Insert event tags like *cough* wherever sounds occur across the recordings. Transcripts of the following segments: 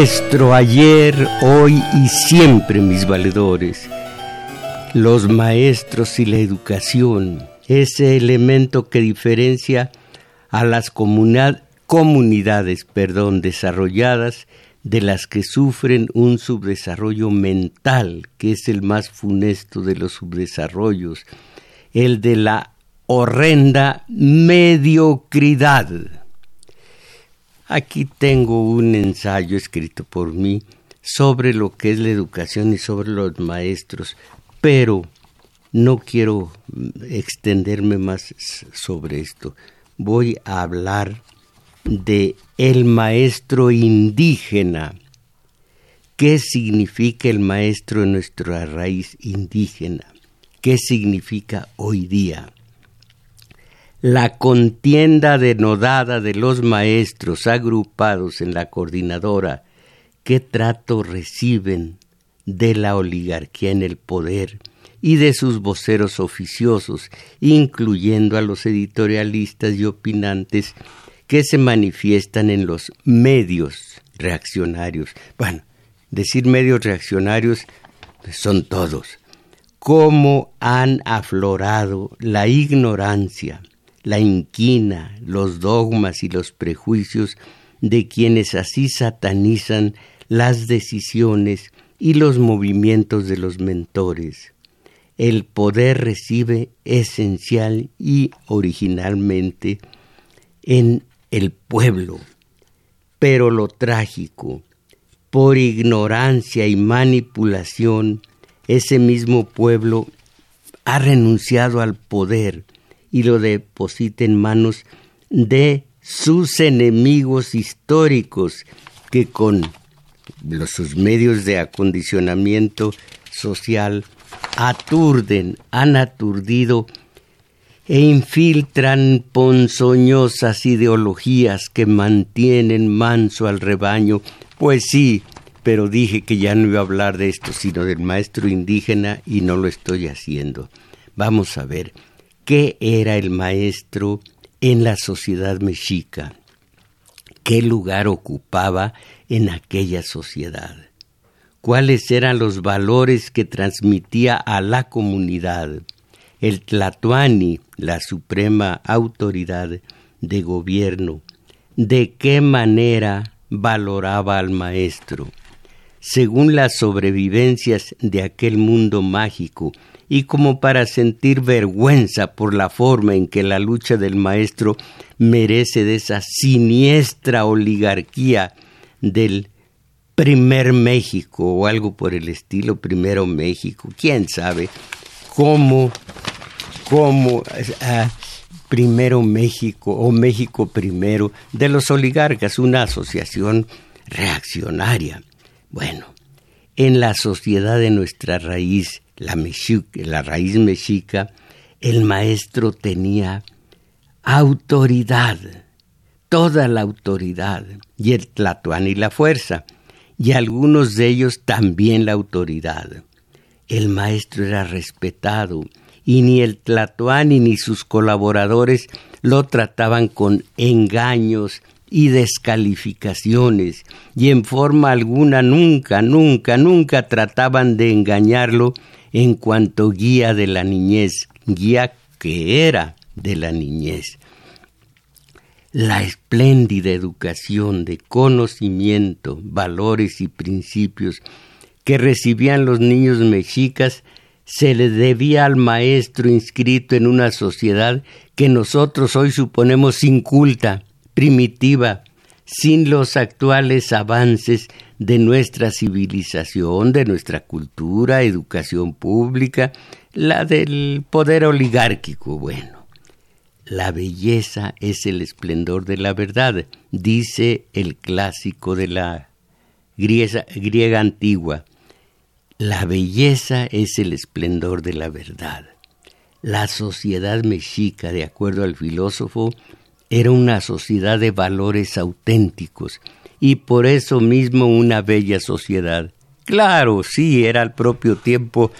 Maestro ayer, hoy y siempre, mis valedores. Los maestros y la educación, ese elemento que diferencia a las comunidades perdón, desarrolladas de las que sufren un subdesarrollo mental, que es el más funesto de los subdesarrollos, el de la horrenda mediocridad Aquí tengo un ensayo escrito por mí sobre lo que es la educación y sobre los maestros, pero no quiero extenderme más sobre esto. Voy a hablar de el maestro indígena. ¿Qué significa el maestro en nuestra raíz indígena? ¿Qué significa hoy día? La contienda denodada de los maestros agrupados en la coordinadora, qué trato reciben de la oligarquía en el poder y de sus voceros oficiosos, incluyendo a los editorialistas y opinantes que se manifiestan en los medios reaccionarios. Bueno, decir medios reaccionarios son todos. Cómo han aflorado la ignorancia, la inquina, los dogmas y los prejuicios de quienes así satanizan las decisiones y los movimientos de los mentores. El poder recibe esencial y originalmente en el pueblo, pero lo trágico, por ignorancia y manipulación, ese mismo pueblo ha renunciado al poder y lo deposite en manos de sus enemigos históricos que con los, sus medios de acondicionamiento social aturden, han aturdido e infiltran ponzoñosas ideologías que mantienen manso al rebaño. Pues sí, pero dije que ya no iba a hablar de esto, sino del maestro indígena y no lo estoy haciendo. Vamos a ver qué era el maestro en la sociedad mexica, qué lugar ocupaba en aquella sociedad, cuáles eran los valores que transmitía a la comunidad. El Tlatuani, la suprema autoridad de gobierno, de qué manera valoraba al maestro. Según las sobrevivencias de aquel mundo mágico y como para sentir vergüenza por la forma en que la lucha del maestro merece de esa siniestra oligarquía del primer México o algo por el estilo primero México, quién sabe cómo, cómo ah, primero México o México primero de los oligarcas, una asociación reaccionaria. Bueno, en la sociedad de nuestra raíz la, la raíz mexica, el maestro tenía autoridad, toda la autoridad, y el y la fuerza, y algunos de ellos también la autoridad. El maestro era respetado y ni el Tlatoani ni sus colaboradores lo trataban con engaños y descalificaciones, y en forma alguna nunca, nunca, nunca trataban de engañarlo en cuanto guía de la niñez, guía que era de la niñez. La espléndida educación de conocimiento, valores y principios que recibían los niños mexicas se le debía al maestro inscrito en una sociedad que nosotros hoy suponemos inculta, primitiva, sin los actuales avances de nuestra civilización, de nuestra cultura, educación pública, la del poder oligárquico. Bueno, la belleza es el esplendor de la verdad, dice el clásico de la griega, griega antigua. La belleza es el esplendor de la verdad. La sociedad mexica, de acuerdo al filósofo, era una sociedad de valores auténticos y por eso mismo una bella sociedad. Claro, sí, era al propio tiempo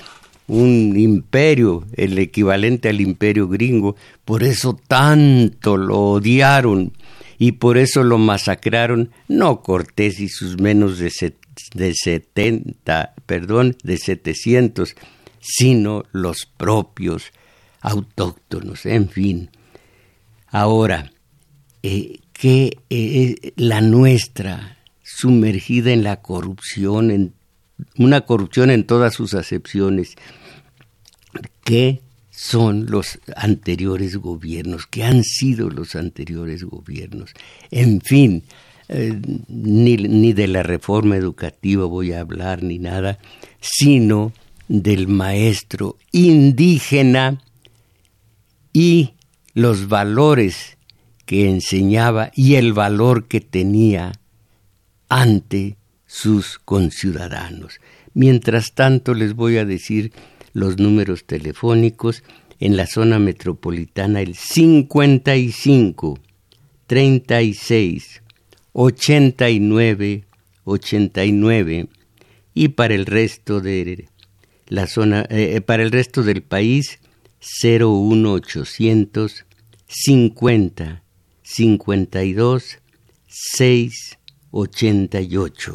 un imperio, el equivalente al imperio gringo, por eso tanto lo odiaron y por eso lo masacraron, no Cortés y sus menos de de 70, perdón, de 700, sino los propios autóctonos, en fin. Ahora, eh, que eh, la nuestra, sumergida en la corrupción, en una corrupción en todas sus acepciones, que son los anteriores gobiernos, que han sido los anteriores gobiernos. En fin, eh, ni, ni de la reforma educativa voy a hablar, ni nada, sino del maestro indígena y los valores que enseñaba y el valor que tenía ante sus conciudadanos. Mientras tanto les voy a decir los números telefónicos. En la zona metropolitana el 55 36 89 89 y para el resto de la zona eh, eh, para el del país 01800 50 52 6 88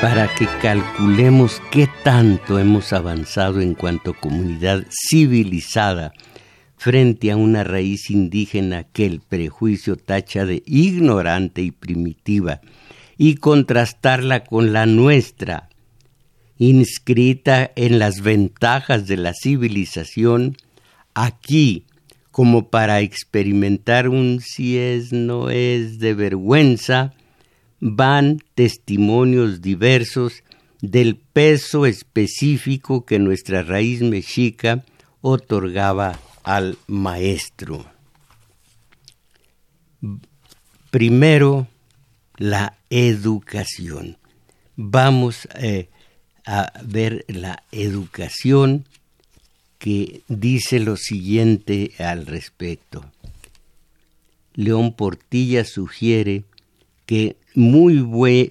para que calculemos qué tanto hemos avanzado en cuanto comunidad civilizada frente a una raíz indígena que el prejuicio tacha de ignorante y primitiva, y contrastarla con la nuestra, inscrita en las ventajas de la civilización, aquí, como para experimentar un si es no es de vergüenza, van testimonios diversos del peso específico que nuestra raíz mexica otorgaba al maestro. Primero, la educación. Vamos eh, a ver la educación que dice lo siguiente al respecto. León Portilla sugiere que muy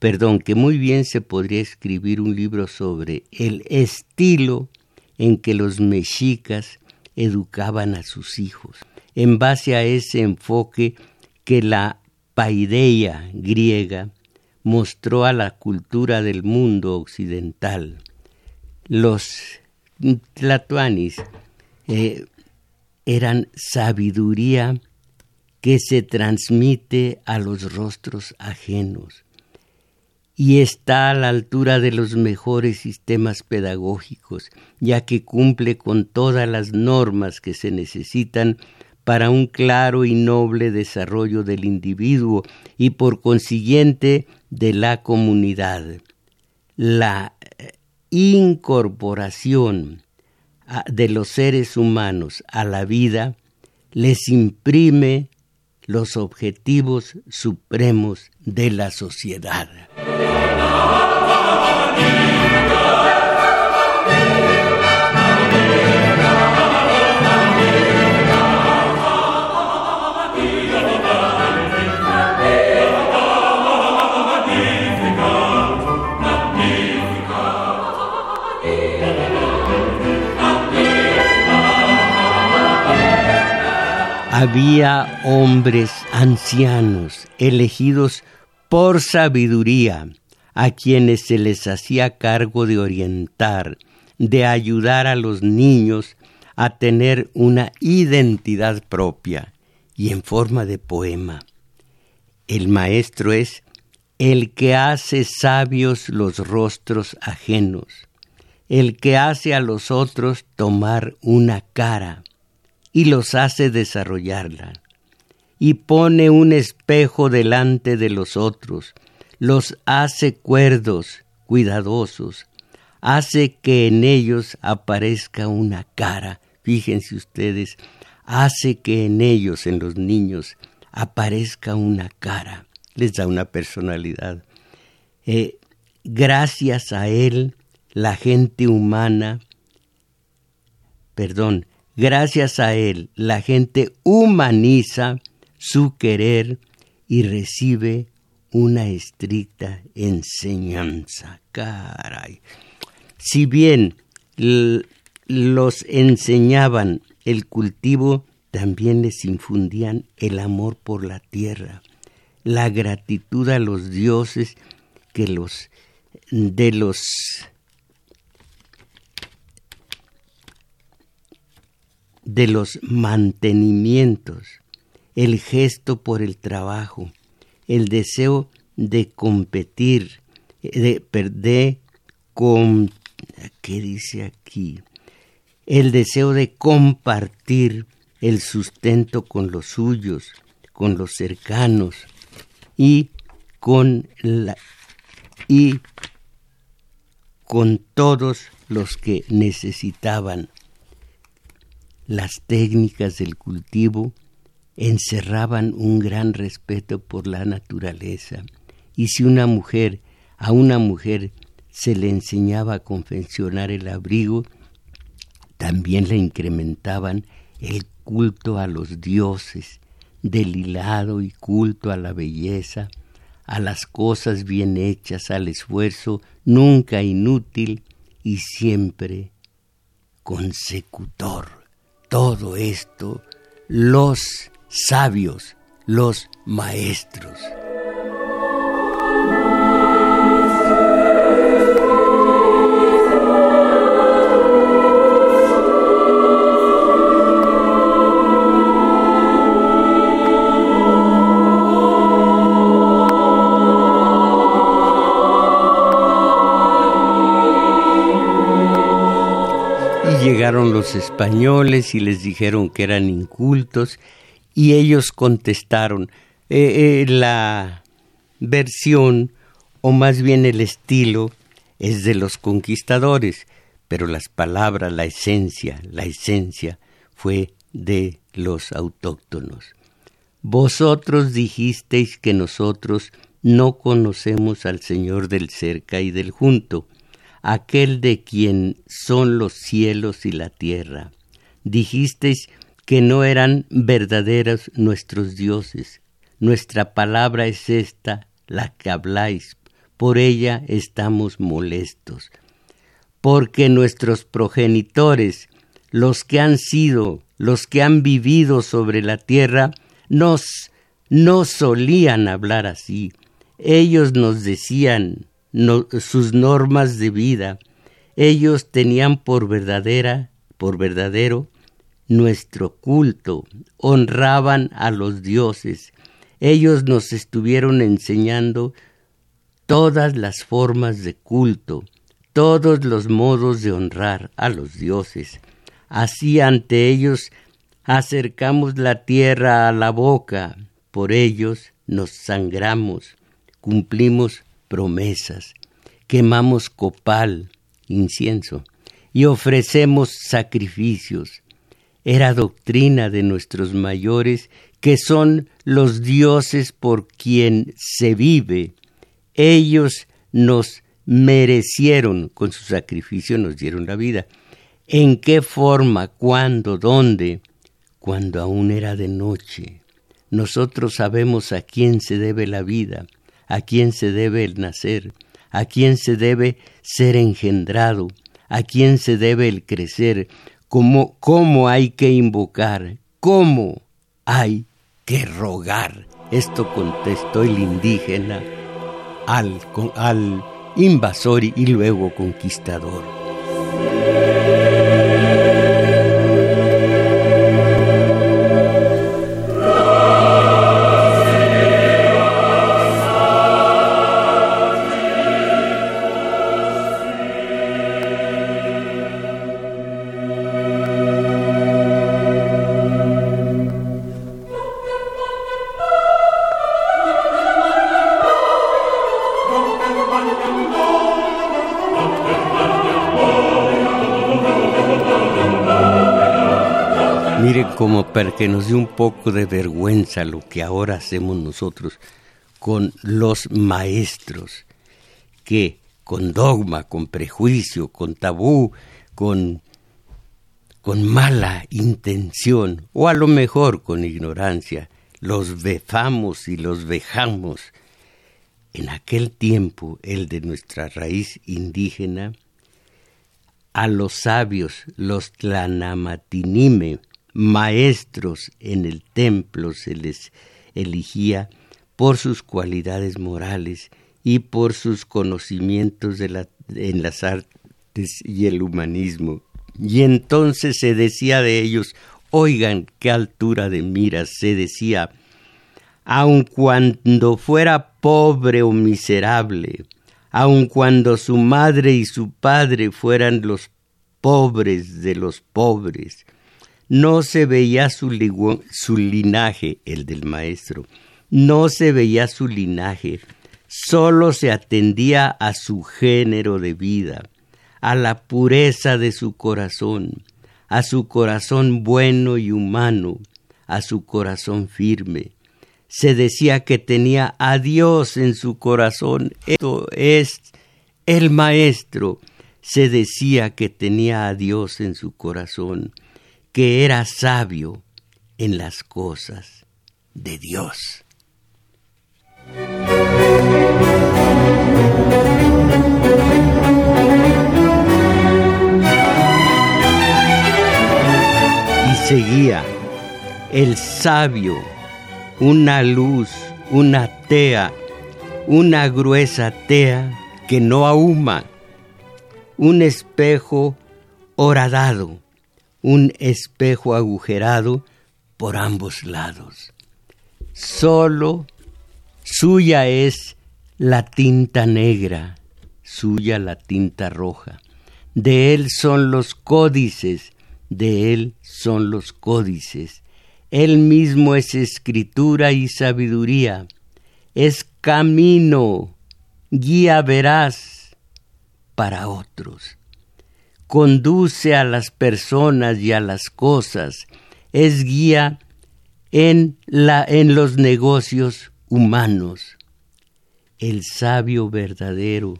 perdón, que muy bien se podría escribir un libro sobre el estilo en que los mexicas educaban a sus hijos, en base a ese enfoque que la paideia griega mostró a la cultura del mundo occidental. Los tlatoanis eh, eran sabiduría que se transmite a los rostros ajenos y está a la altura de los mejores sistemas pedagógicos, ya que cumple con todas las normas que se necesitan para un claro y noble desarrollo del individuo y por consiguiente de la comunidad. La eh, incorporación de los seres humanos a la vida les imprime los objetivos supremos de la sociedad había hombres ancianos elegidos por sabiduría a quienes se les hacía cargo de orientar, de ayudar a los niños a tener una identidad propia y en forma de poema. El maestro es el que hace sabios los rostros ajenos, el que hace a los otros tomar una cara y los hace desarrollarla, y pone un espejo delante de los otros, los hace cuerdos, cuidadosos, hace que en ellos aparezca una cara, fíjense ustedes, hace que en ellos, en los niños, aparezca una cara, les da una personalidad. Eh, gracias a él, la gente humana, perdón, gracias a él, la gente humaniza su querer y recibe una estricta enseñanza. Caray. Si bien los enseñaban el cultivo, también les infundían el amor por la tierra, la gratitud a los dioses que los de los de los mantenimientos, el gesto por el trabajo, el deseo de competir, de perder con ¿qué dice aquí? El deseo de compartir el sustento con los suyos, con los cercanos y con la y con todos los que necesitaban. Las técnicas del cultivo encerraban un gran respeto por la naturaleza, y si una mujer a una mujer se le enseñaba a confeccionar el abrigo, también le incrementaban el culto a los dioses, del hilado y culto a la belleza, a las cosas bien hechas, al esfuerzo nunca inútil y siempre consecutor. Todo esto los sabios, los maestros. llegaron los españoles y les dijeron que eran incultos y ellos contestaron. Eh, eh, la versión, o más bien el estilo, es de los conquistadores, pero las palabras, la esencia, la esencia fue de los autóctonos. Vosotros dijisteis que nosotros no conocemos al Señor del cerca y del junto, aquel de quien son los cielos y la tierra. Dijisteis que no eran verdaderos nuestros dioses. Nuestra palabra es esta, la que habláis. Por ella estamos molestos. Porque nuestros progenitores, los que han sido, los que han vivido sobre la tierra, nos no solían hablar así. Ellos nos decían, sus normas de vida. Ellos tenían por verdadera, por verdadero, nuestro culto, honraban a los dioses. Ellos nos estuvieron enseñando todas las formas de culto, todos los modos de honrar a los dioses. Así ante ellos acercamos la tierra a la boca, por ellos nos sangramos, cumplimos promesas, quemamos copal, incienso, y ofrecemos sacrificios. Era doctrina de nuestros mayores que son los dioses por quien se vive. Ellos nos merecieron, con su sacrificio nos dieron la vida. ¿En qué forma? ¿Cuándo? ¿Dónde? Cuando aún era de noche. Nosotros sabemos a quién se debe la vida a quién se debe el nacer, a quién se debe ser engendrado, a quién se debe el crecer, cómo, cómo hay que invocar, cómo hay que rogar. Esto contestó el indígena al, al invasor y luego conquistador. Como para que nos dé un poco de vergüenza lo que ahora hacemos nosotros con los maestros, que con dogma, con prejuicio, con tabú, con, con mala intención, o a lo mejor con ignorancia, los befamos y los vejamos. En aquel tiempo, el de nuestra raíz indígena, a los sabios, los tlanamatinime, maestros en el templo se les eligía por sus cualidades morales y por sus conocimientos en las artes y el humanismo. Y entonces se decía de ellos, oigan qué altura de miras, se decía, aun cuando fuera pobre o miserable, aun cuando su madre y su padre fueran los pobres de los pobres, no se veía su, linaje, el del maestro, no se veía su linaje, sólo se atendía a su género de vida, a la pureza de su corazón, a su corazón bueno y humano, a su corazón firme. Se decía que tenía a Dios en su corazón. Esto es el maestro. Se decía que tenía a Dios en su corazón que era sabio en las cosas de Dios. Y seguía el sabio, una luz, una tea, una gruesa tea que no ahuma, un espejo horadado un espejo agujerado por ambos lados. Solo suya es la tinta negra, suya la tinta roja. De él son los códices, de él son los códices. Él mismo es escritura y sabiduría, es camino, guía veraz para otros conduce a las personas y a las cosas, es guía en, la, en los negocios humanos. El sabio verdadero,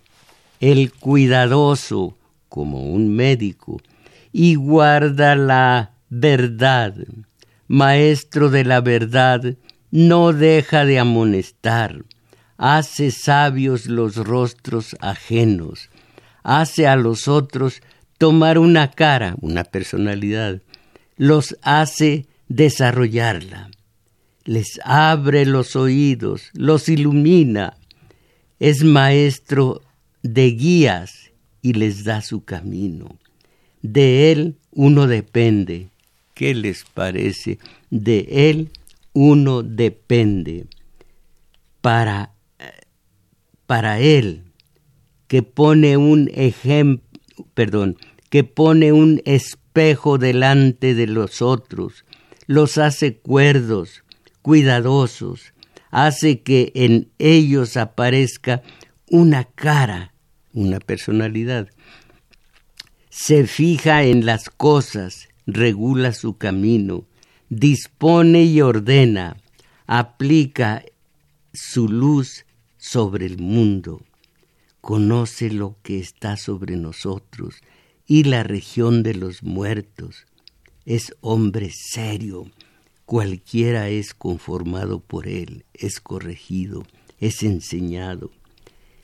el cuidadoso como un médico, y guarda la verdad. Maestro de la verdad, no deja de amonestar, hace sabios los rostros ajenos, hace a los otros tomar una cara, una personalidad, los hace desarrollarla, les abre los oídos, los ilumina, es maestro de guías y les da su camino. De él uno depende. ¿Qué les parece? De él uno depende. Para, para él, que pone un ejemplo, perdón, que pone un espejo delante de los otros, los hace cuerdos, cuidadosos, hace que en ellos aparezca una cara, una personalidad. Se fija en las cosas, regula su camino, dispone y ordena, aplica su luz sobre el mundo, conoce lo que está sobre nosotros, y la región de los muertos. Es hombre serio, cualquiera es conformado por él, es corregido, es enseñado.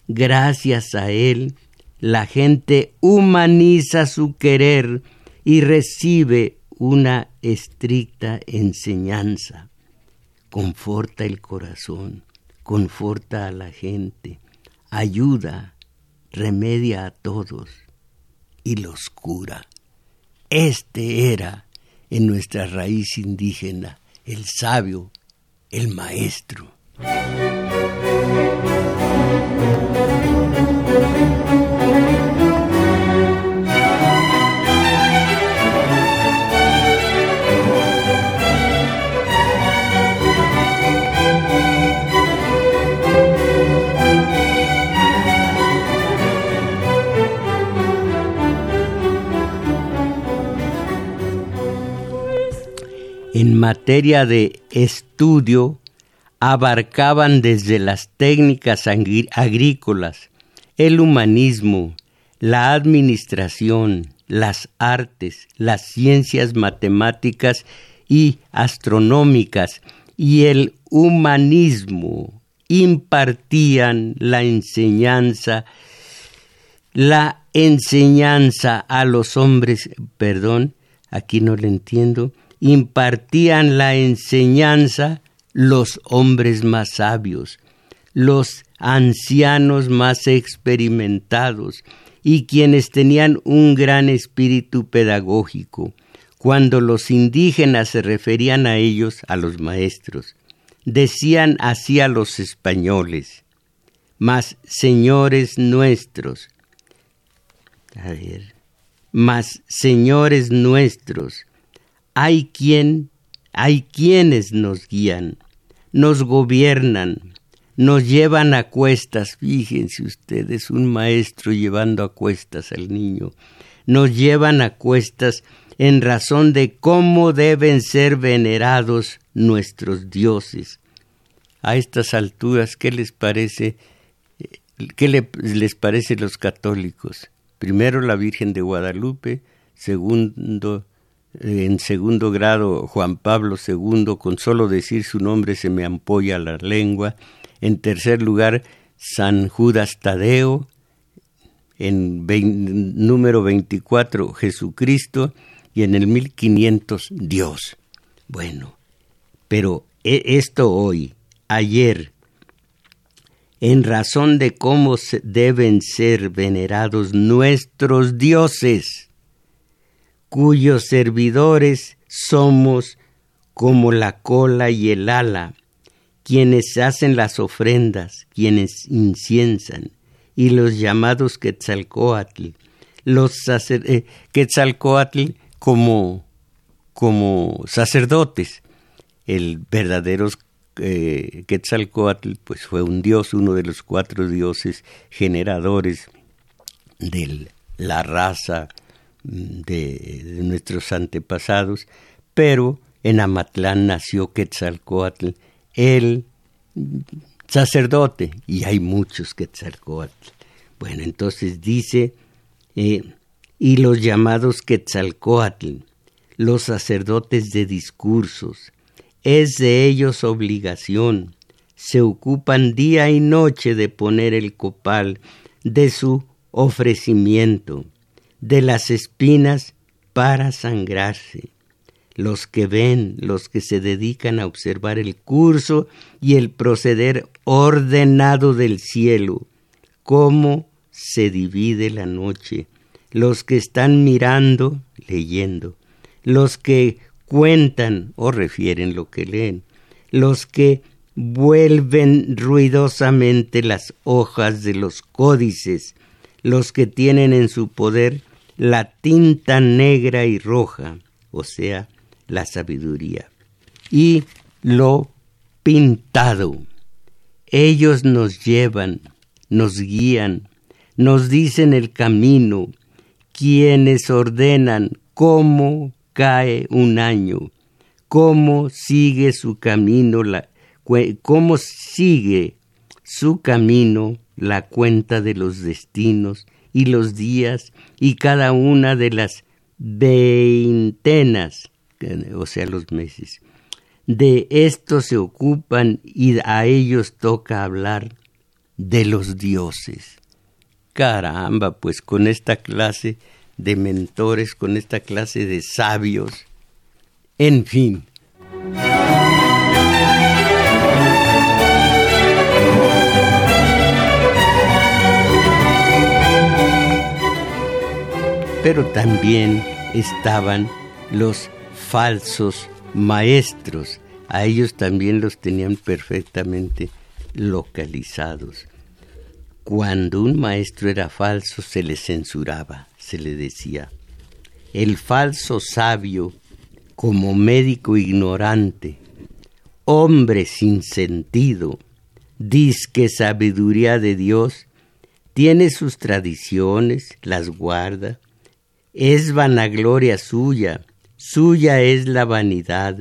Gracias a él, la gente humaniza su querer y recibe una estricta enseñanza. conforta el corazón, conforta a la gente, ayuda, remedia a todos y los cura. Este era en nuestra raíz indígena el sabio, el maestro. En materia de estudio abarcaban desde las técnicas agrícolas, el humanismo, la administración, las artes, las ciencias matemáticas y astronómicas y el humanismo impartían la enseñanza, la enseñanza a los hombres, perdón, aquí no le entiendo, impartían la enseñanza los hombres más sabios, los ancianos más experimentados y quienes tenían un gran espíritu pedagógico, cuando los indígenas se referían a ellos, a los maestros. Decían así a los españoles, mas señores nuestros, a mas señores nuestros, hay quien, hay quienes nos guían, nos gobiernan, nos llevan a cuestas, fíjense ustedes, un maestro llevando a cuestas al niño, nos llevan a cuestas en razón de cómo deben ser venerados nuestros dioses. A estas alturas, ¿qué les parece? ¿Qué les parece los católicos? Primero la Virgen de Guadalupe, segundo en segundo grado Juan Pablo II, con solo decir su nombre se me ampolla la lengua. En tercer lugar, San Judas Tadeo. En número 24, Jesucristo. Y en el 1500, Dios. Bueno, pero e, esto hoy, ayer, en razón de cómo deben ser venerados nuestros dioses cuyos servidores somos como la cola y el ala, quienes hacen las ofrendas, quienes inciensan, y los llamados Quetzalcoatl, los sacer eh, Quetzalcoatl como, como sacerdotes. El verdadero eh, Quetzalcoatl pues fue un dios, uno de los cuatro dioses generadores de la raza de, nuestros antepasados, pero en Amatlán nació Quetzalcoatl, el sacerdote, y hay muchos Quetzalcoatl. Bueno, entonces dice, eh, y los llamados Quetzalcoatl, los sacerdotes de discursos, es de ellos obligación, se ocupan día y noche de poner el copal de su ofrecimiento de las espinas para sangrarse. Los que ven, los que se dedican a observar el curso y el proceder ordenado del cielo, cómo se divide la noche, los que están mirando, leyendo, los que cuentan o refieren lo que leen, los que vuelven ruidosamente las hojas de los códices, los que tienen en su poder la tinta negra y roja, o sea, la sabiduría, y lo pintado. Ellos nos llevan, nos guían, nos dicen el camino, quienes ordenan cómo cae un año, cómo sigue su camino, la, cómo sigue su camino la cuenta de los destinos y los días y cada una de las veintenas, o sea, los meses. De esto se ocupan y a ellos toca hablar de los dioses. Caramba, pues con esta clase de mentores, con esta clase de sabios, en fin. Pero también estaban los falsos maestros. A ellos también los tenían perfectamente localizados. Cuando un maestro era falso se le censuraba, se le decía, el falso sabio como médico ignorante, hombre sin sentido, disque sabiduría de Dios, tiene sus tradiciones, las guarda, es vanagloria suya, suya es la vanidad,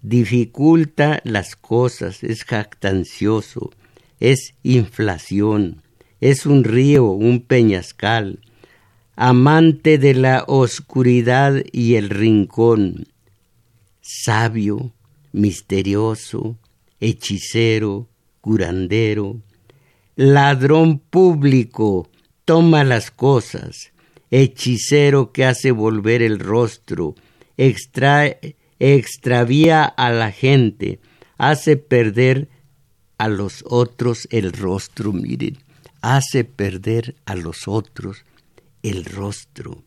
dificulta las cosas, es jactancioso, es inflación, es un río, un peñascal, amante de la oscuridad y el rincón, sabio, misterioso, hechicero, curandero, ladrón público, toma las cosas, hechicero que hace volver el rostro, extravía a la gente, hace perder a los otros el rostro, miren, hace perder a los otros el rostro,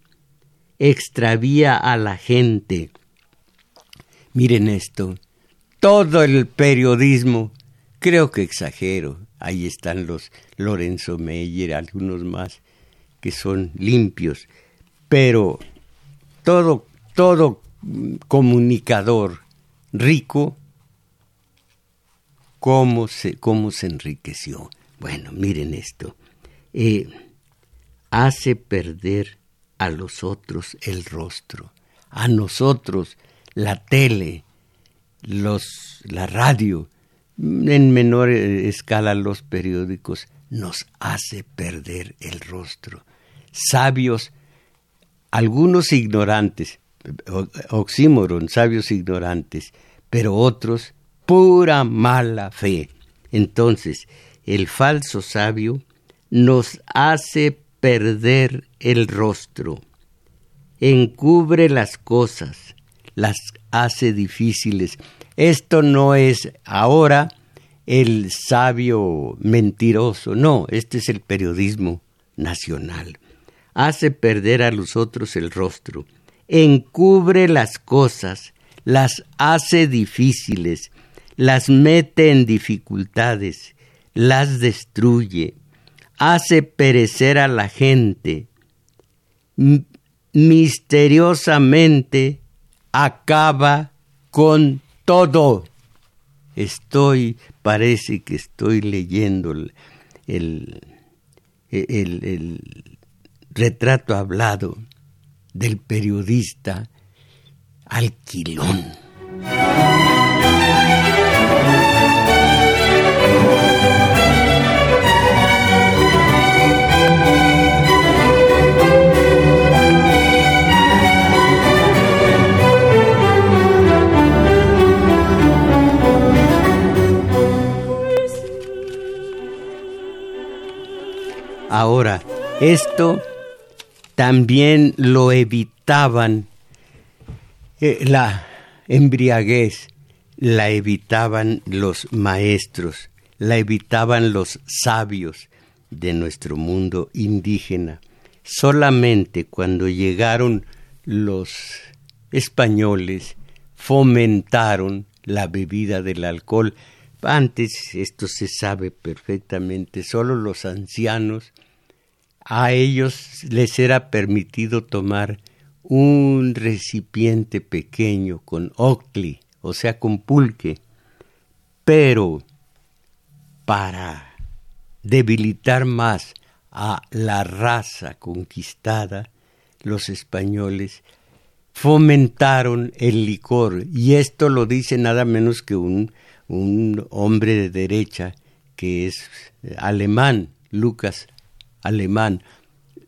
extravía a la gente. Miren esto, todo el periodismo, creo que exagero, ahí están los Lorenzo Meyer, algunos más, que son limpios, pero todo, todo comunicador rico, ¿cómo se, cómo se enriqueció? Bueno, miren esto. Eh, hace perder a los otros el rostro, a nosotros la tele, los, la radio, en menor escala los periódicos, nos hace perder el rostro. Sabios, algunos ignorantes, oxímoron, sabios ignorantes, pero otros pura mala fe. Entonces, el falso sabio nos hace perder el rostro, encubre las cosas, las hace difíciles. Esto no es ahora el sabio mentiroso, no, este es el periodismo nacional. Hace perder a los otros el rostro, encubre las cosas, las hace difíciles, las mete en dificultades, las destruye, hace perecer a la gente, misteriosamente acaba con todo. Estoy, parece que estoy leyendo el, el retrato hablado del periodista Alquilón. Ahora, esto también lo evitaban, eh, la embriaguez la evitaban los maestros, la evitaban los sabios de nuestro mundo indígena. Solamente cuando llegaron los españoles fomentaron la bebida del alcohol. Antes, esto se sabe perfectamente, solo los ancianos a ellos les era permitido tomar un recipiente pequeño con ocli, o sea, con pulque, pero para debilitar más a la raza conquistada, los españoles fomentaron el licor, y esto lo dice nada menos que un, un hombre de derecha que es alemán, Lucas alemán.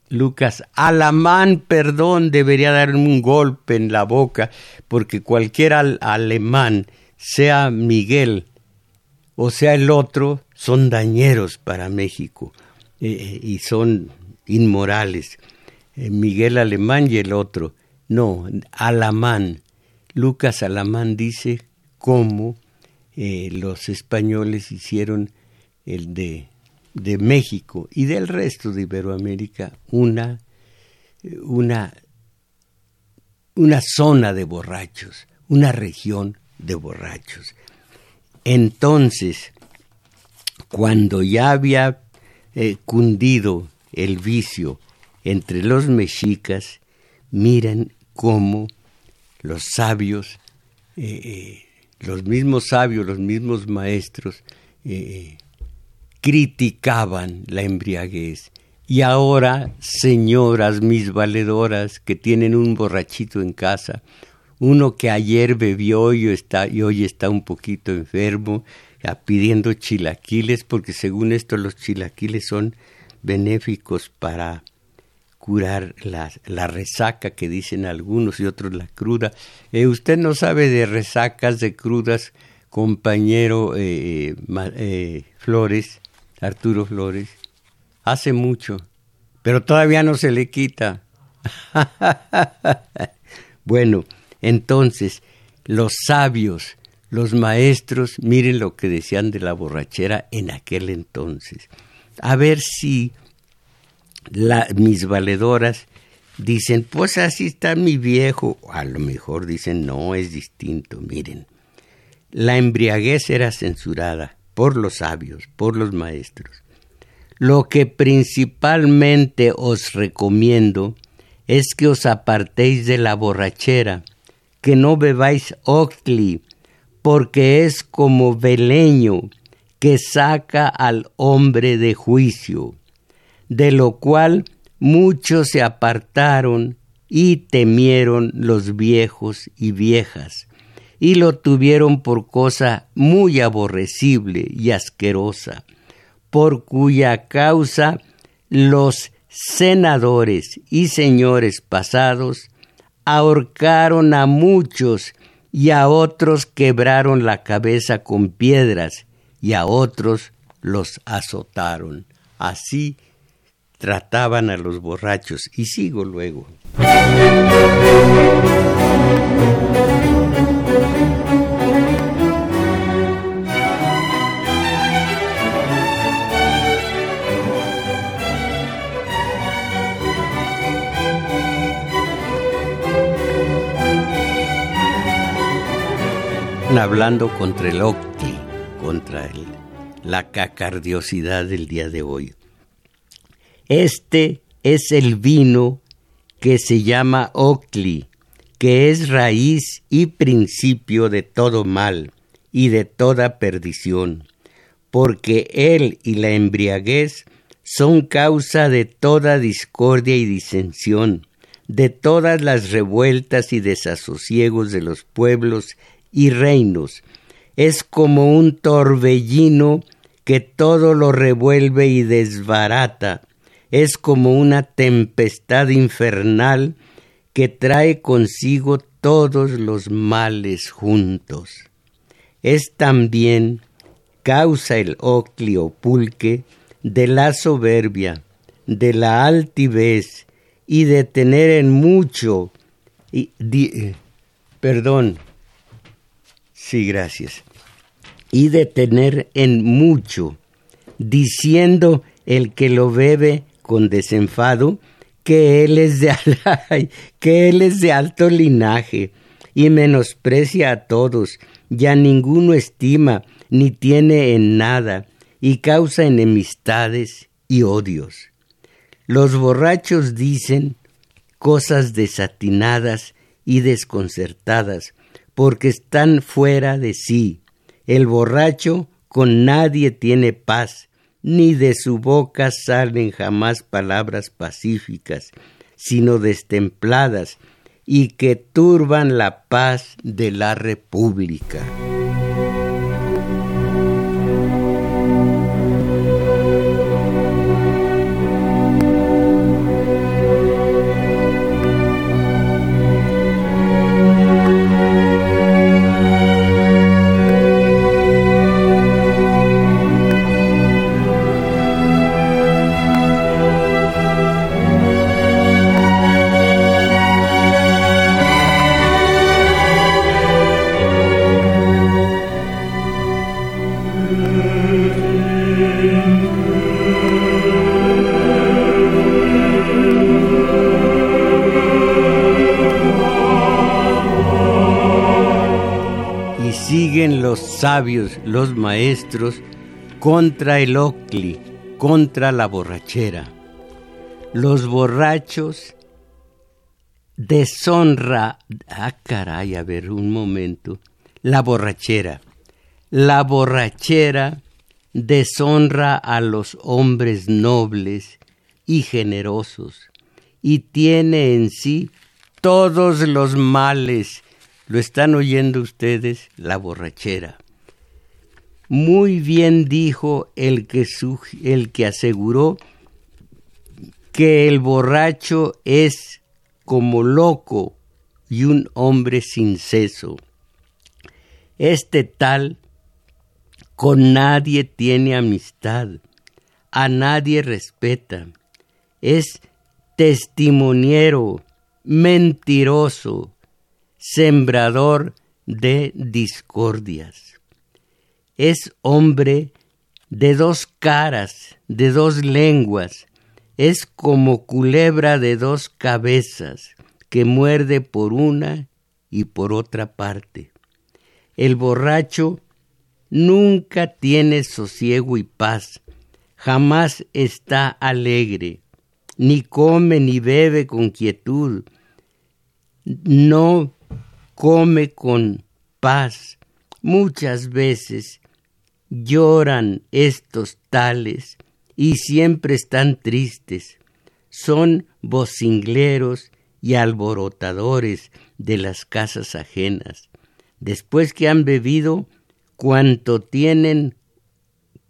Lucas Alamán, perdón, debería dar un golpe en la boca, porque cualquier alemán, sea Miguel o sea el otro, son dañeros para México eh, eh, y son inmorales. Eh, Miguel Alemán y el otro. No, Alamán. Lucas Alamán dice cómo los españoles hicieron el de de México y del resto de Iberoamérica una una, una zona de borrachos, una región de borrachos. Entonces, cuando ya había eh, cundido el vicio entre los mexicas, miran cómo los sabios, eh, eh, los mismos sabios, los mismos maestros, criticaban la embriaguez. Y ahora, señoras mis valedoras que tienen un borrachito en casa, uno que ayer bebió y, está, y hoy está un poquito enfermo, pidiendo chilaquiles, porque según esto los chilaquiles son benéficos para curar la, resaca que dicen algunos y otros la cruda. Eh, usted no sabe de resacas, de crudas, compañero eh, eh, Flores, Arturo Flores. Hace mucho, pero todavía no se le quita. *laughs* bueno, entonces, los sabios, los maestros, miren lo que decían de la borrachera en aquel entonces. A ver si mis valedoras dicen, pues así está mi viejo. A lo mejor dicen, no, es distinto. Miren, la embriaguez era censurada por los sabios, por los maestros. Lo que principalmente os recomiendo es que os apartéis de la borrachera que no bebáis octli, porque es como veleño que saca al hombre de juicio, de lo cual muchos se apartaron y temieron los viejos y viejas, y lo tuvieron por cosa muy aborrecible y asquerosa, por cuya causa los senadores y señores pasados ahorcaron a muchos y a otros quebraron la cabeza con piedras y a otros los azotaron. Así trataban a los borrachos. Y sigo luego. Hablando contra el octi, contra el, la cacardiosidad del día de hoy. Este es el vino que se llama ocli, que es raíz y principio de todo mal y de toda perdición, porque él y la embriaguez son causa de toda discordia y disensión, de todas las revueltas y desasosiegos de los pueblos y reinos. Es como un torbellino que todo lo revuelve y desbarata. Es como una tempestad infernal que trae consigo todos los males juntos. Es también causa el oclio pulque de la soberbia, de la altivez y de tener en mucho, y, eh, perdón, Sí, gracias. Y de tener en mucho, diciendo el que lo bebe con desenfado, que él es de, *laughs* que él es de alto linaje, y menosprecia a todos, ya ninguno estima, ni tiene en nada, y causa enemistades y odios. Los borrachos dicen cosas desatinadas y desconcertadas, porque están fuera de sí. El borracho con nadie tiene paz, ni de su boca salen jamás palabras pacíficas, sino destempladas, y que turban la paz de la república. Y siguen los sabios, los maestros, contra el ocli, contra la borrachera. Los borrachos deshonra, ah caray, a ver un momento, la borrachera. La borrachera deshonra a los hombres nobles y generosos y tiene en sí todos los males. ¿Lo están oyendo ustedes? La borrachera. Muy bien dijo el que, el que aseguró que el borracho es como loco y un hombre sin seso. Este tal con nadie tiene amistad, a nadie respeta, es testimoniero, mentiroso, sembrador de discordias. Es hombre de dos caras, de dos lenguas, es como culebra de dos cabezas, que muerde por una y por otra parte. El borracho nunca tiene sosiego y paz, jamás está alegre, ni come ni bebe con quietud, no come con paz. Muchas veces lloran estos tales y siempre están tristes. Son vocingleros y alborotadores de las casas ajenas. Después que han bebido, cuanto tienen,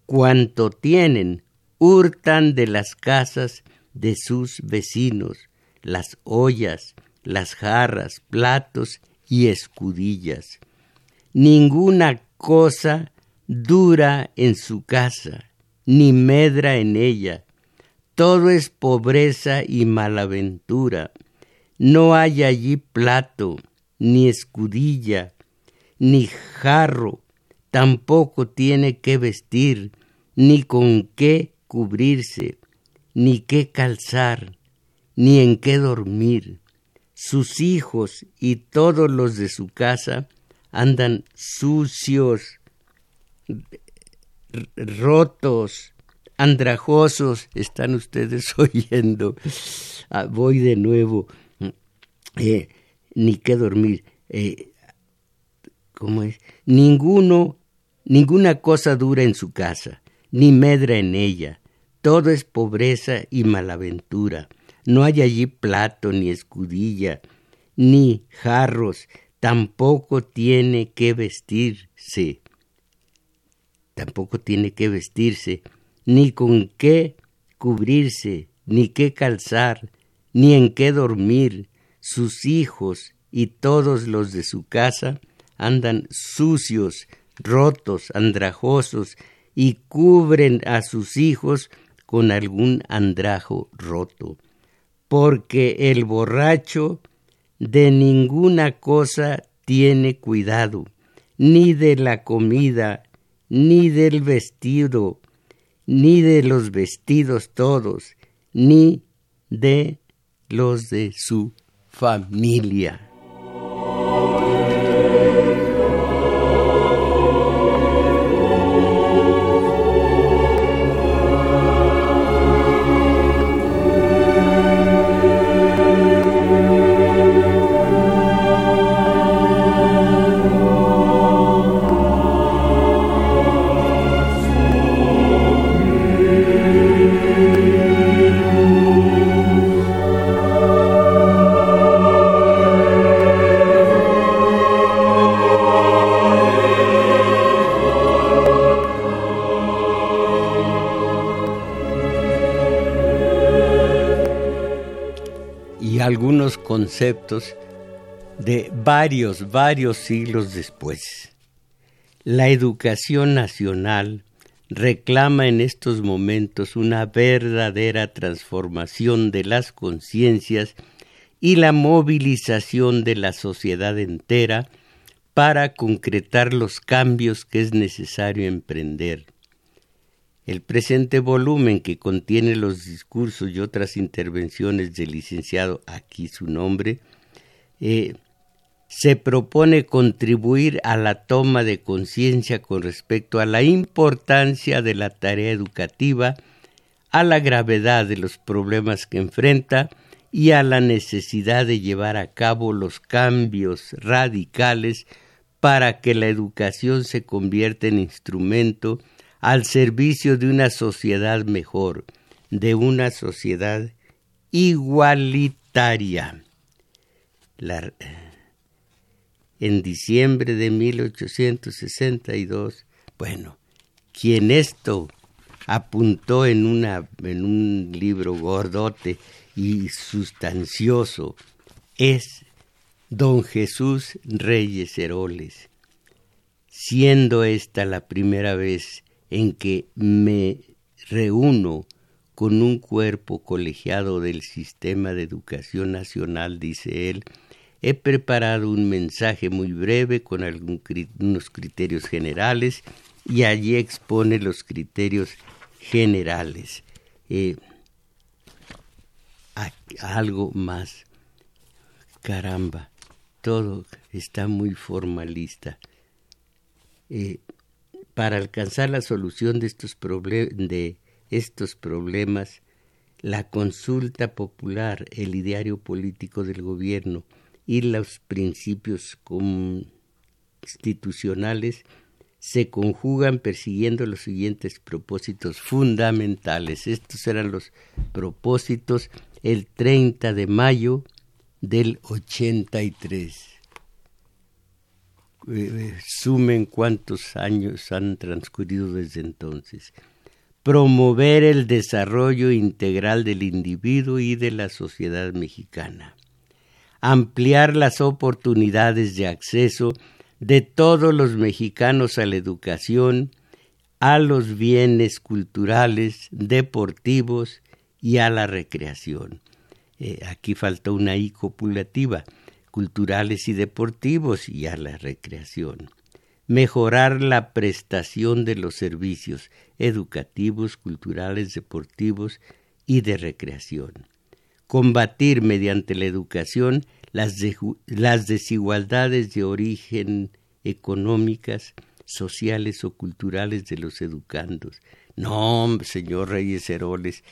cuanto tienen, hurtan de las casas de sus vecinos, las ollas, las jarras, platos y escudillas. Ninguna cosa dura en su casa, ni medra en ella. Todo es pobreza y malaventura. No hay allí plato, ni escudilla, ni jarro, tampoco tiene que vestir, ni con qué cubrirse, ni qué calzar, ni en qué dormir. Sus hijos y todos los de su casa andan sucios, rotos, andrajosos. Están ustedes *laughs* oyendo. Ah, voy de nuevo. Eh, ni qué dormir. Eh, ¿Cómo es? Ninguno Ninguna cosa dura en su casa, ni medra en ella. Todo es pobreza y malaventura. No hay allí plato, ni escudilla, ni jarros. Tampoco tiene que vestirse. Tampoco tiene que vestirse, ni con qué cubrirse, ni qué calzar, ni en qué dormir. Sus hijos y todos los de su casa andan sucios, rotos, andrajosos, y cubren a sus hijos con algún andrajo roto, porque el borracho de ninguna cosa tiene cuidado, ni de la comida, ni del vestido, ni de los vestidos todos, ni de los de su familia. Conceptos de varios, varios siglos después. La educación nacional reclama en estos momentos una verdadera transformación de las conciencias y la movilización de la sociedad entera para concretar los cambios que es necesario emprender. El presente volumen que contiene los discursos y otras intervenciones del licenciado, aquí su nombre, eh, se propone contribuir a la toma de conciencia con respecto a la importancia de la tarea educativa, a la gravedad de los problemas que enfrenta y a la necesidad de llevar a cabo los cambios radicales para que la educación se convierta en instrumento al servicio de una sociedad mejor, de una sociedad igualitaria. en diciembre de 1862, bueno, quien esto apuntó en, en un libro gordote y sustancioso es don Jesús Reyes Heroles, siendo esta la primera vez en que me reúno con un cuerpo colegiado del Sistema de Educación Nacional, dice él, he preparado un mensaje muy breve con algunos criterios generales y allí expone los criterios generales. Eh, algo más. Caramba, todo está muy formalista. Eh, para alcanzar la solución de estos, problemas, la consulta popular, el ideario político del gobierno y los principios constitucionales se conjugan persiguiendo los siguientes propósitos fundamentales. Estos eran los propósitos el 30 de mayo del 83. Sumen cuántos años han transcurrido desde entonces. Promover el desarrollo integral del individuo y de la sociedad mexicana. Ampliar las oportunidades de acceso de todos los mexicanos a la educación, a los bienes culturales, deportivos y a la recreación. Eh, aquí falta una I copulativa, culturales y deportivos y a la recreación. Mejorar la prestación de los servicios educativos, culturales, deportivos y de recreación. Combatir mediante la educación las, desigualdades de origen económicas, sociales o culturales de los educandos. No, señor Reyes Heroles,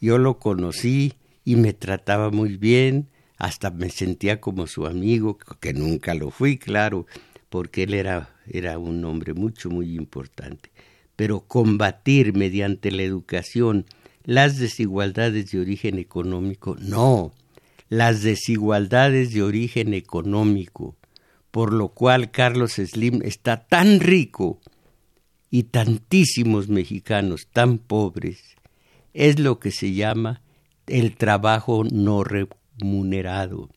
yo lo conocí y me trataba muy bien, hasta me sentía como su amigo, que nunca lo fui, claro, porque él era, era un hombre mucho, muy importante. Pero combatir mediante la educación las desigualdades de origen económico, no, las desigualdades de origen económico, por lo cual Carlos Slim está tan rico y tantísimos mexicanos tan pobres, es lo que se llama el trabajo no remunerado.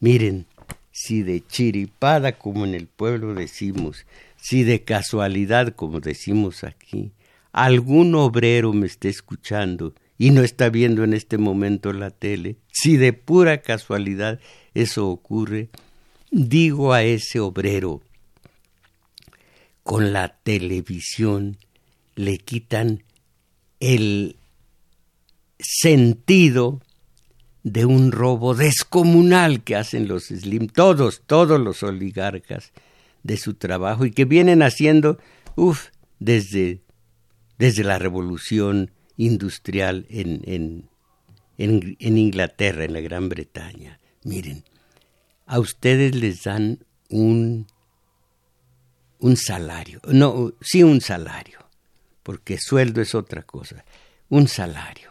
Miren, si de chiripada, como en el pueblo decimos, si de casualidad, como decimos aquí, algún obrero me está escuchando y no está viendo en este momento la tele, si de pura casualidad eso ocurre, digo a ese obrero, con la televisión le quitan el sentido de un robo descomunal que hacen los Slim, todos, todos los oligarcas de su trabajo y que vienen haciendo, uff, desde, desde la revolución industrial en, en, en, Inglaterra, en la Gran Bretaña. Miren, a ustedes les dan un, un salario, no, sí un salario, porque sueldo es otra cosa, un salario.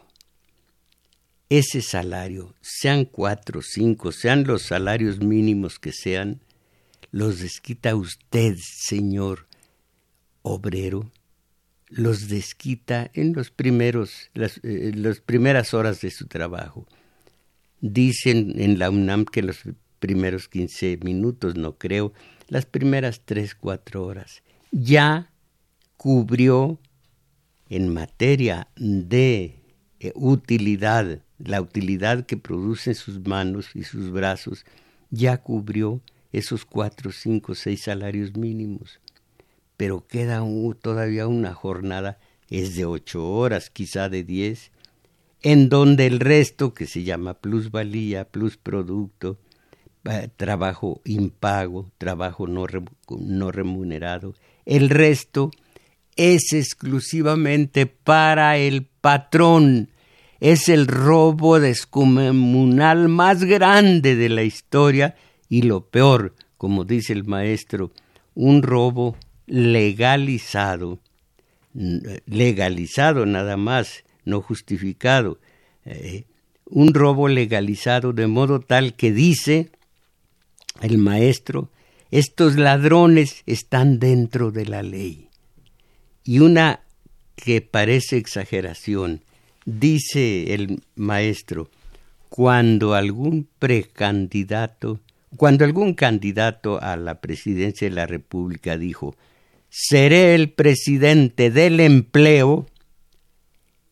Ese salario, sean cuatro, cinco, sean los salarios mínimos que sean, los desquita usted, señor obrero, los desquita en los primeros, las, eh, las primeras horas de su trabajo. Dicen en la UNAM que los primeros 15 minutos, no creo, las primeras 3, 4 horas. Ya cubrió en materia de eh, utilidad, la utilidad que producen sus manos y sus brazos, ya cubrió esos cuatro, cinco, seis salarios mínimos pero queda todavía una jornada, es de ocho horas, quizá de diez, en donde el resto, que se llama plusvalía, plus producto, eh, trabajo impago, trabajo no remunerado. El resto es exclusivamente para el patrón. Es el robo descomunal más grande de la historia y lo peor, como dice el maestro, un robo legalizado, legalizado nada más, no justificado, eh, un robo legalizado de modo tal que dice el maestro, estos ladrones están dentro de la ley. Y una que parece exageración, dice el maestro, cuando algún precandidato, cuando algún candidato a la presidencia de la República dijo, seré el presidente del empleo,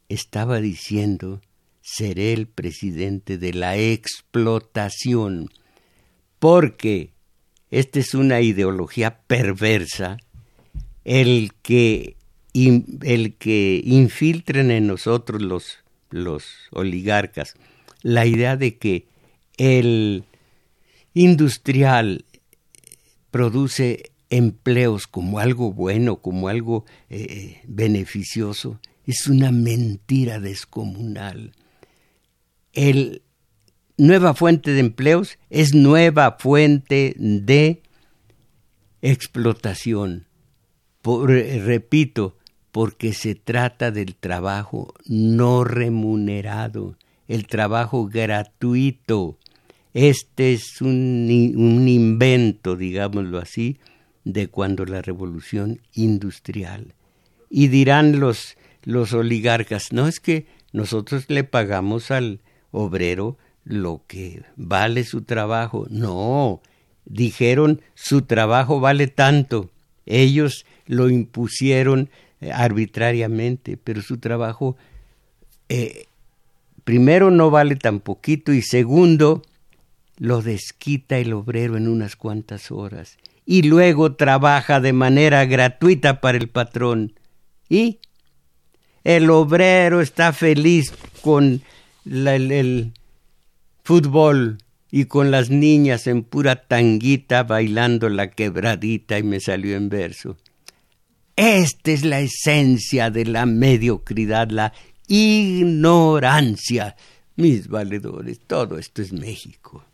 estaba diciendo, seré el presidente de la explotación porque esta es una ideología perversa, el que, el que infiltren en nosotros los, los oligarcas la idea de que el industrial produce empleos como algo bueno, como algo eh, beneficioso, es una mentira descomunal. El nueva fuente de empleos es nueva fuente de explotación. repito, porque se trata del trabajo no remunerado, el trabajo gratuito. Este es un, invento, digámoslo así, de cuando la revolución industrial. Y dirán los, los oligarcas, no es que nosotros le pagamos al obrero lo que vale su trabajo. No, dijeron su trabajo vale tanto. Ellos lo impusieron eh, arbitrariamente, pero su trabajo eh, primero no vale tan poquito y segundo lo desquita el obrero en unas cuantas horas y luego trabaja de manera gratuita para el patrón. Y el obrero está feliz con el, fútbol y con las niñas en pura tanguita bailando la quebradita y me salió en verso. Esta es la esencia de la mediocridad, la ignorancia. Mis valedores, todo esto es México.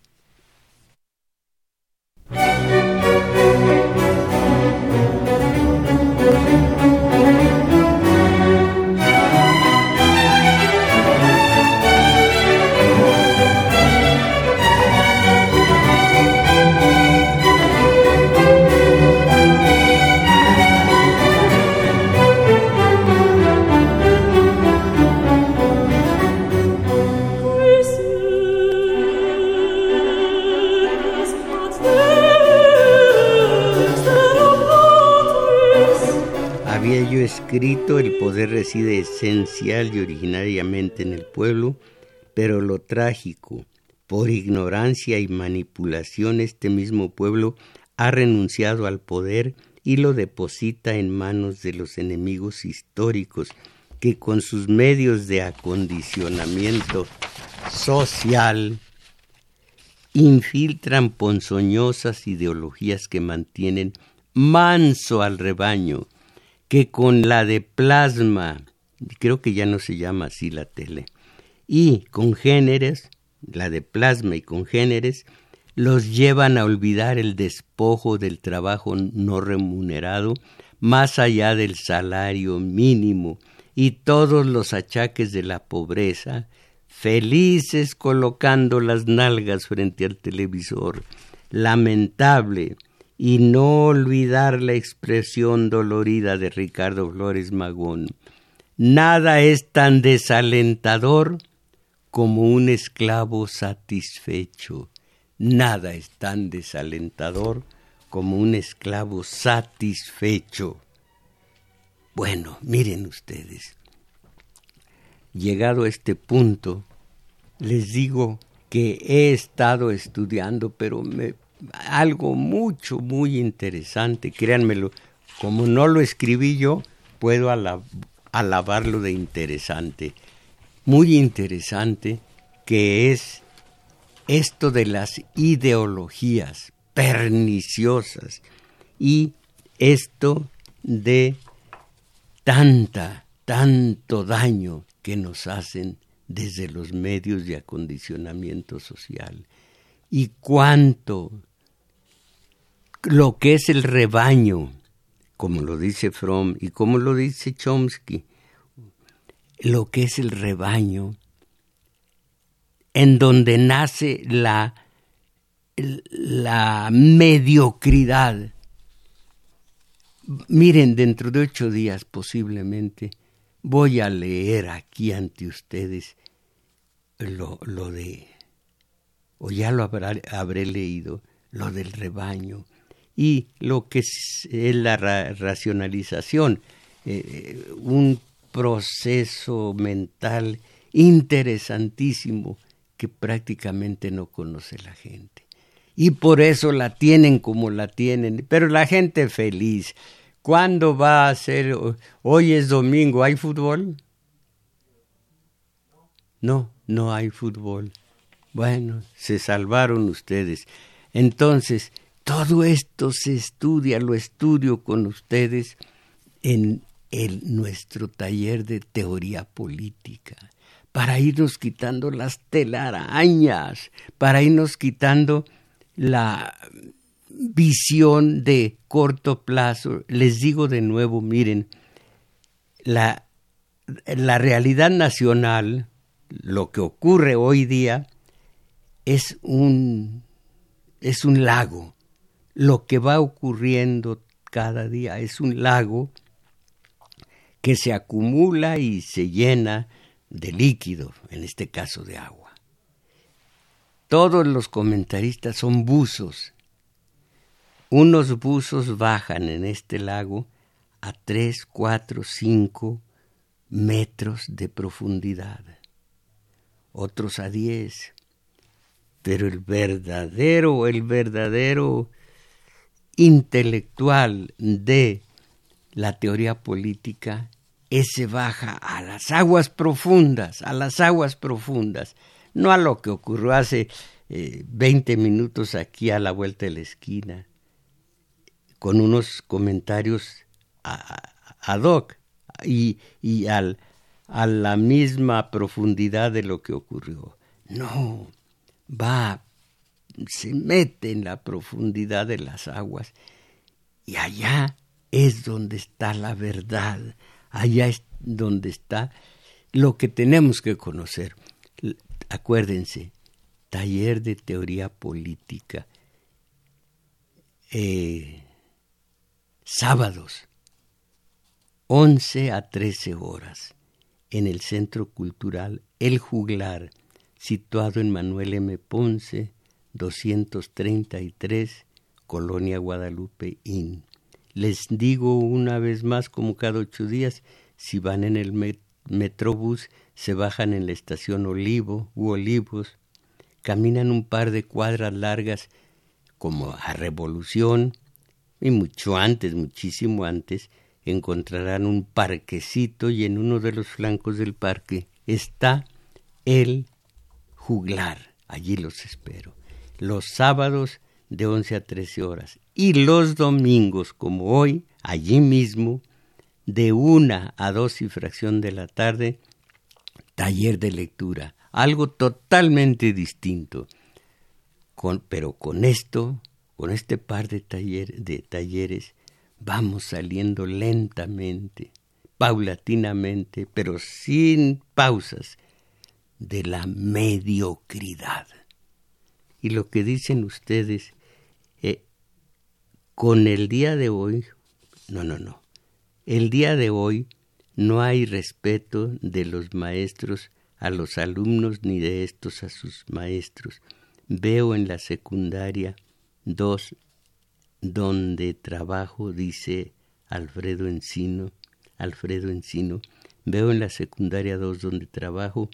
Escrito, el poder reside esencial y originariamente en el pueblo, pero lo trágico, por ignorancia y manipulación, este mismo pueblo ha renunciado al poder y lo deposita en manos de los enemigos históricos que con sus medios de acondicionamiento social infiltran ponzoñosas ideologías que mantienen manso al rebaño que con la de plasma, creo que ya no se llama así la tele, y congéneres, la de plasma y congéneres, los llevan a olvidar el despojo del trabajo no remunerado más allá del salario mínimo y todos los achaques de la pobreza, felices colocando las nalgas frente al televisor. Lamentable, y no olvidar la expresión dolorida de Ricardo Flores Magón. Nada es tan desalentador como un esclavo satisfecho. Nada es tan desalentador como un esclavo satisfecho. Bueno, miren ustedes, llegado a este punto, les digo que he estado estudiando, pero me algo mucho, muy interesante, créanmelo, como no lo escribí yo, puedo alabarlo de interesante, muy interesante, que es esto de las ideologías perniciosas y esto de tanta, tanto daño que nos hacen desde los medios de acondicionamiento social y cuánto lo que es el rebaño, como lo dice Fromm y como lo dice Chomsky, lo que es el rebaño, en donde nace la, la mediocridad. Miren, dentro de ocho días posiblemente voy a leer aquí ante ustedes lo, lo de, o ya lo habré leído, lo del rebaño y lo que es, la racionalización, eh, un proceso mental interesantísimo que prácticamente no conoce la gente. Y por eso la tienen como la tienen, pero la gente feliz. ¿Cuándo va a ser? Hoy es domingo, ¿hay fútbol? No, no hay fútbol. Bueno, se salvaron ustedes. Entonces, todo esto se estudia, lo estudio con ustedes en el, nuestro taller de teoría política, para irnos quitando las telarañas, para irnos quitando la visión de corto plazo. Les digo de nuevo, miren, la, la realidad nacional, lo que ocurre hoy día, es un, es un lago. Lo que va ocurriendo cada día es un lago que se acumula y se llena de líquido, en este caso de agua. Todos los comentaristas son buzos. Unos buzos bajan en este lago a 3, 4, 5 metros de profundidad, otros a 10. Pero el verdadero, el verdadero intelectual de la teoría política ese baja a las aguas profundas, a las aguas profundas, no a lo que ocurrió hace eh, veinte 20 minutos aquí a la vuelta de la esquina, con unos comentarios ad hoc y, y al, a la misma profundidad de lo que ocurrió. No, va, se mete en la profundidad de las aguas y allá es donde está la verdad, allá es donde está lo que tenemos que conocer. Acuérdense, taller de teoría política, eh, sábados, 11 a 13 horas, en el Centro Cultural El Juglar, situado en Manuel M. Ponce, 233, Colonia Guadalupe Inn. Les digo una vez más, como cada ocho días, si van en el metrobús, se bajan en la estación Olivo u Olivos, caminan un par de cuadras largas como a Revolución, y mucho antes, muchísimo antes, encontrarán un parquecito y en uno de los flancos del parque está el juglar. Allí los espero. Los sábados de 11 a 13 horas y los domingos como hoy, allí mismo, de una a dos y fracción de la tarde, taller de lectura, algo totalmente distinto. Con, pero con esto, con este par de, de talleres, vamos saliendo lentamente, paulatinamente, pero sin pausas, de la mediocridad. Y lo que dicen ustedes con el día de hoy, no, no, no. El día de hoy no hay respeto de los maestros a los alumnos ni de estos a sus maestros. Veo en la secundaria dos donde trabajo, dice Alfredo Encino, Alfredo Encino, veo en la secundaria dos donde trabajo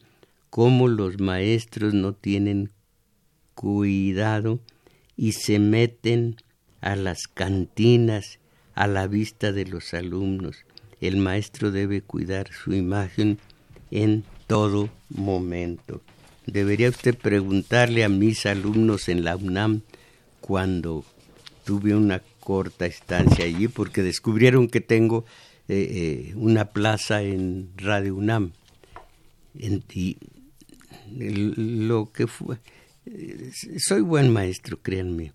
cómo los maestros no tienen cuidado y se meten a las cantinas a la vista de los alumnos. El maestro debe cuidar su imagen en todo momento. debería usted preguntarle a mis alumnos en la UNAM cuando tuve una corta estancia allí, porque descubrieron que tengo eh, eh, una plaza en Radio UNAM. y lo que fue, soy buen maestro, créanme.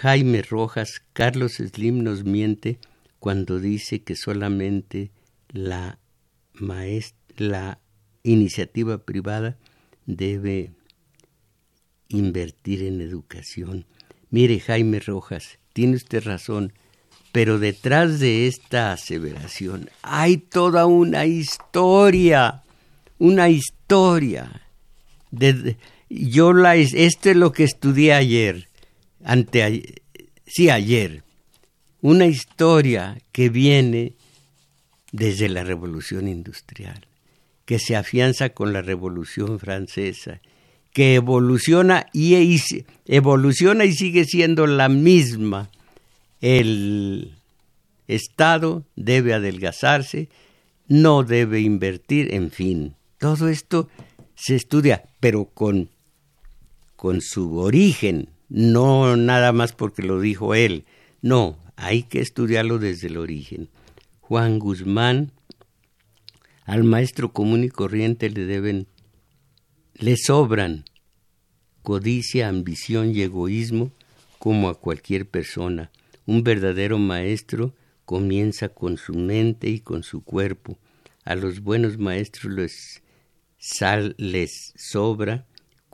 Jaime Rojas, Carlos Slim nos miente cuando dice que solamente la, la iniciativa privada debe invertir en educación. Mire, Jaime Rojas, tiene usted razón, pero detrás de esta aseveración hay toda una historia, una historia. Yo la, esto es lo que estudié ayer, ante, sí, ayer, una historia que viene desde la revolución industrial que se afianza con la Revolución Francesa, que evoluciona y, evoluciona y sigue siendo la misma. El Estado debe adelgazarse, no debe invertir, en fin, todo esto se estudia, pero con, con su origen, no nada más porque lo dijo él, no, hay que estudiarlo desde el origen. Juan Guzmán al maestro común y corriente le deben, le sobran codicia, ambición y egoísmo como a cualquier persona. Un verdadero maestro comienza con su mente y con su cuerpo. A los buenos maestros les, sal, les sobra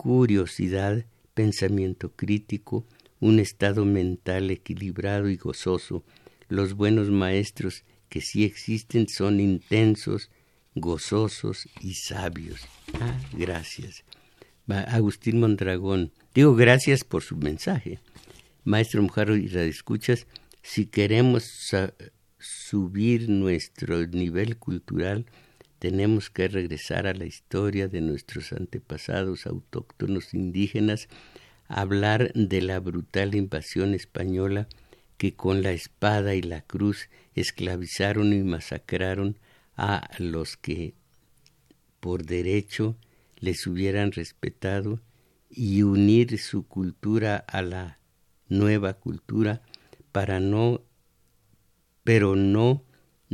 curiosidad, pensamiento crítico, un estado mental equilibrado y gozoso. Los buenos maestros que sí existen son intensos, gozosos y sabios. Ah, gracias. Agustín Mondragón, digo gracias por su mensaje. Maestro Mujarro y escuchas, si queremos subir nuestro nivel cultural, tenemos que regresar a la historia de nuestros antepasados autóctonos indígenas, hablar de la brutal invasión española que con la espada y la cruz esclavizaron y masacraron a los que por derecho les hubieran respetado y unir su cultura a la nueva cultura para no pero no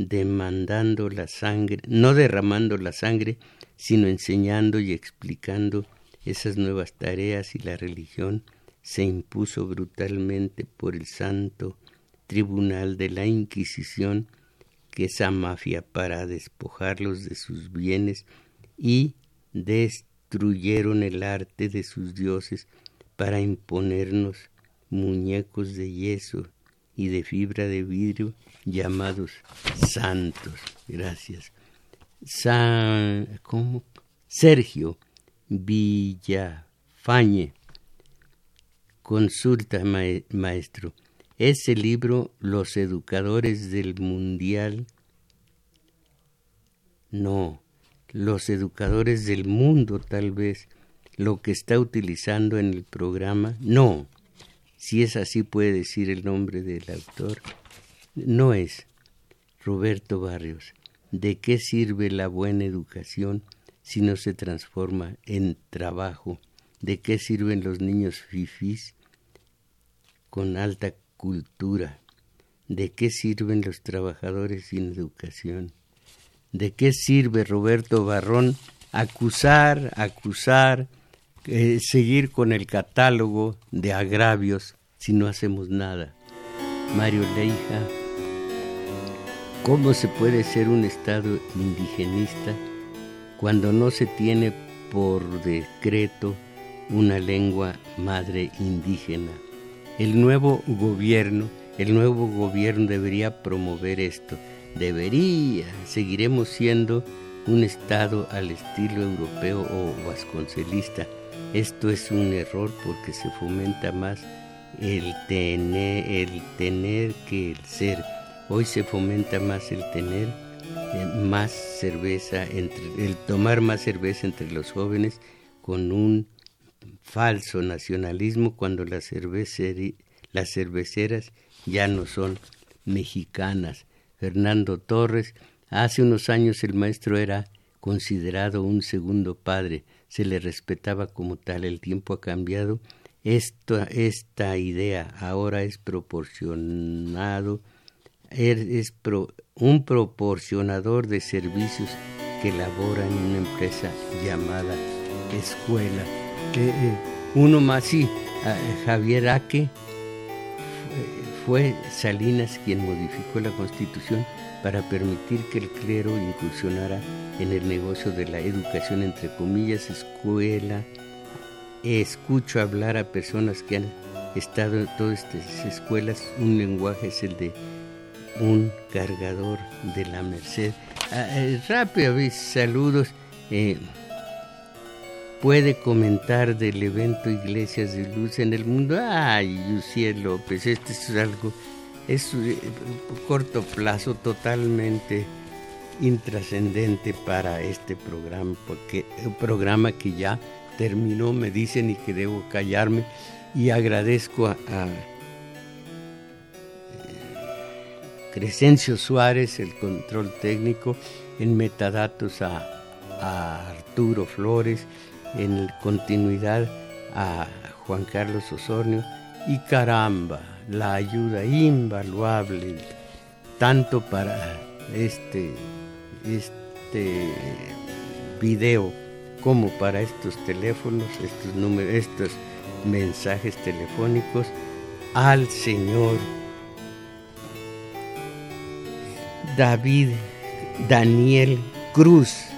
demandando la sangre, no derramando la sangre, sino enseñando y explicando esas nuevas tareas y la religión se impuso brutalmente por el santo tribunal de la Inquisición esa mafia para despojarlos de sus bienes y destruyeron el arte de sus dioses para imponernos muñecos de yeso y de fibra de vidrio llamados santos. Gracias. San, ¿cómo? Sergio Villafañe. Consulta, maestro. Ese libro, Los Educadores del Mundial, no, los educadores del mundo tal vez, lo que está utilizando en el programa, no, si es así puede decir el nombre del autor, no es Roberto Barrios. ¿De qué sirve la buena educación si no se transforma en trabajo? ¿De qué sirven los niños fifís con alta cultura. ¿De qué sirven los trabajadores sin educación? ¿De qué sirve, Roberto Barrón, acusar, acusar, eh, seguir con el catálogo de agravios si no hacemos nada? Mario Leija, ¿cómo se puede ser un Estado indigenista cuando no se tiene por decreto una lengua madre indígena? El nuevo gobierno, el nuevo gobierno debería promover esto. Debería, seguiremos siendo un Estado al estilo europeo o vasconcelista. Esto es un error porque se fomenta más el tener, el tener que el ser. Hoy se fomenta más el tener eh, más cerveza, entre, el tomar más cerveza entre los jóvenes con un falso nacionalismo cuando las, las cerveceras ya no son mexicanas. Fernando Torres, hace unos años el maestro era considerado un segundo padre. Se le respetaba como tal. El tiempo ha cambiado. Esta, esta idea ahora es proporcionado, er, es un proporcionador de servicios que labora en una empresa llamada escuela. Eh, uno más, sí, Javier Aque fue Salinas quien modificó la constitución para permitir que el clero incursionara en el negocio de la educación, entre comillas, escuela. Escucho hablar a personas que han estado en todas estas escuelas, un lenguaje es el de un cargador de la Merced. Ah, eh, rápido, saludos. Eh, puede comentar del evento Iglesias de Luz en el Mundo. Ay, Luciel López, este es algo, es eh, corto plazo totalmente intrascendente para este programa, porque un programa que ya terminó, me dicen y que debo callarme, y agradezco a, eh, Crescencio Suárez, el control técnico, en metadatos a, a Arturo Flores, en continuidad a Juan Carlos Osornio y caramba, la ayuda invaluable tanto para este, este video como para estos teléfonos, estos números, estos mensajes telefónicos al Señor David Daniel Cruz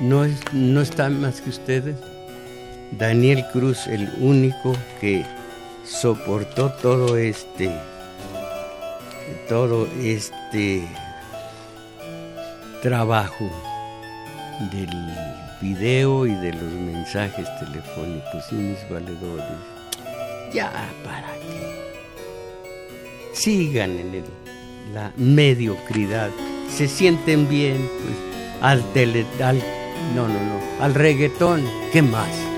no, es, no está más que ustedes. Daniel Cruz, el único que soportó todo este, todo este trabajo del video y de los mensajes telefónicos y mis valedores. Ya para que sigan en la mediocridad, se sienten bien, pues al tele, al no, no, no. Al reggaetón, ¿qué más?